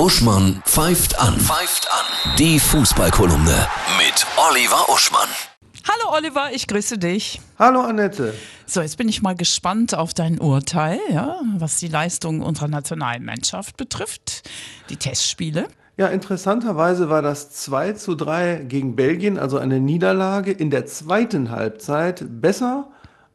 Uschmann pfeift an. Pfeift an. Die Fußballkolumne mit Oliver Uschmann. Hallo Oliver, ich grüße dich. Hallo Annette. So, jetzt bin ich mal gespannt auf dein Urteil, ja, was die Leistung unserer Nationalmannschaft betrifft, die Testspiele. Ja, interessanterweise war das 2 zu 3 gegen Belgien, also eine Niederlage, in der zweiten Halbzeit besser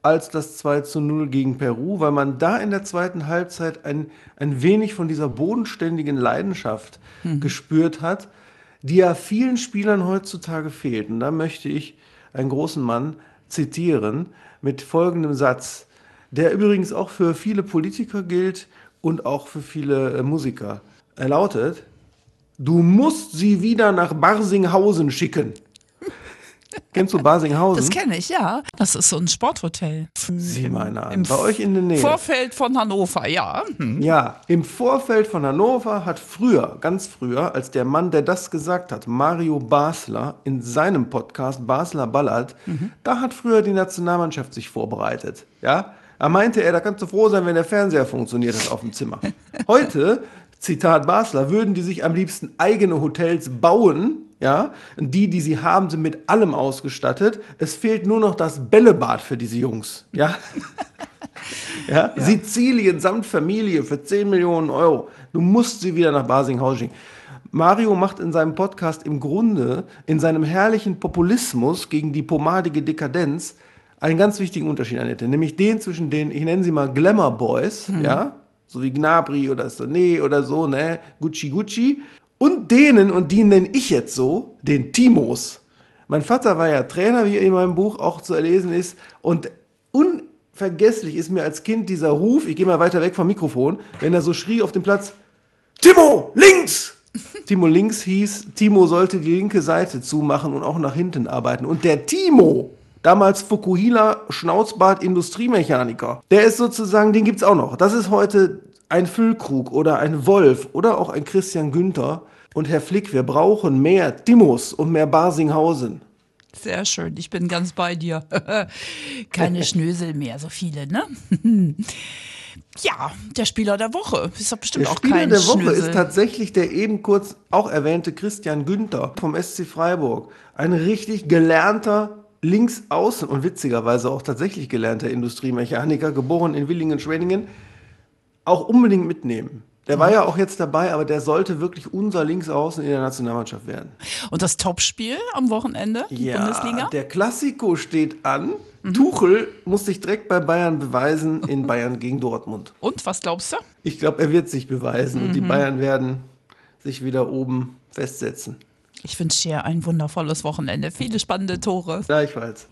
als das 2 zu 0 gegen Peru, weil man da in der zweiten Halbzeit ein, ein wenig von dieser bodenständigen Leidenschaft gespürt hat, die ja vielen Spielern heutzutage fehlt. Und da möchte ich einen großen Mann zitieren mit folgendem Satz, der übrigens auch für viele Politiker gilt und auch für viele äh, Musiker. Er lautet, du musst sie wieder nach Barsinghausen schicken. Kennst du Barsinghausen? Das kenne ich, ja. Das ist so ein Sporthotel. Sieh mal an. Im Bei euch in der Nähe. Vorfeld von Hannover, ja. Hm. Ja, im Vorfeld von Hannover hat früher, ganz früher, als der Mann, der das gesagt hat, Mario Basler, in seinem Podcast Basler Ballert, da hat früher die Nationalmannschaft sich vorbereitet. Ja, da meinte er, da kannst du froh sein, wenn der Fernseher funktioniert hat auf dem Zimmer. Heute, Zitat Basler, würden die sich am liebsten eigene Hotels bauen. Ja, die, die sie haben, sind mit allem ausgestattet. Es fehlt nur noch das Bällebad für diese Jungs. Ja. Ja? Sizilien samt Familie für 10 Millionen Euro. Du musst sie wieder nach Basinghausen schicken. Mario macht in seinem Podcast im Grunde, in seinem herrlichen Populismus gegen die pomadige Dekadenz, einen ganz wichtigen Unterschied, Annette. Nämlich den zwischen den, ich nenne sie mal Glamour Boys, ja, so wie Gnabry oder Sané oder so, ne, Gucci Gucci, und denen, und die nenne ich jetzt so, den Timos. Mein Vater war ja Trainer, wie in meinem Buch auch zu erlesen ist, und unvergesslich ist mir als Kind dieser Ruf, ich gehe mal weiter weg vom Mikrofon, wenn er so schrie auf dem Platz, Timo, links! Timo links hieß, Timo sollte die linke Seite zumachen und auch nach hinten arbeiten. Und der Timo, damals Fukuhila Schnauzbart Industriemechaniker, der ist sozusagen, den gibt's auch noch. Das ist heute ein Füllkrug oder ein Wolf oder auch ein Christian Günther. Und Herr Flick, wir brauchen mehr Timos und mehr Barsinghausen. Sehr schön, ich bin ganz bei dir. Keine Schnösel mehr, so viele, ne? ja, der Spieler der Woche ist doch bestimmt Der auch Spieler kein der Woche Schnösel. ist tatsächlich der eben kurz auch erwähnte Christian Günther vom SC Freiburg. Ein richtig gelernter Linksaußen und witzigerweise auch tatsächlich gelernter Industriemechaniker, geboren in Willingen-Schwenningen, auch unbedingt mitnehmen. Der war ja auch jetzt dabei, aber der sollte wirklich unser Linksaußen in der Nationalmannschaft werden. Und das Topspiel am Wochenende, die Bundesliga? der Klassiko steht an. Tuchel muss sich direkt bei Bayern beweisen in Bayern gegen Dortmund. Und was glaubst du? Ich glaube, er wird sich beweisen und die Bayern werden sich wieder oben festsetzen. Ich wünsche dir ein wundervolles Wochenende. Viele spannende Tore. Gleichfalls.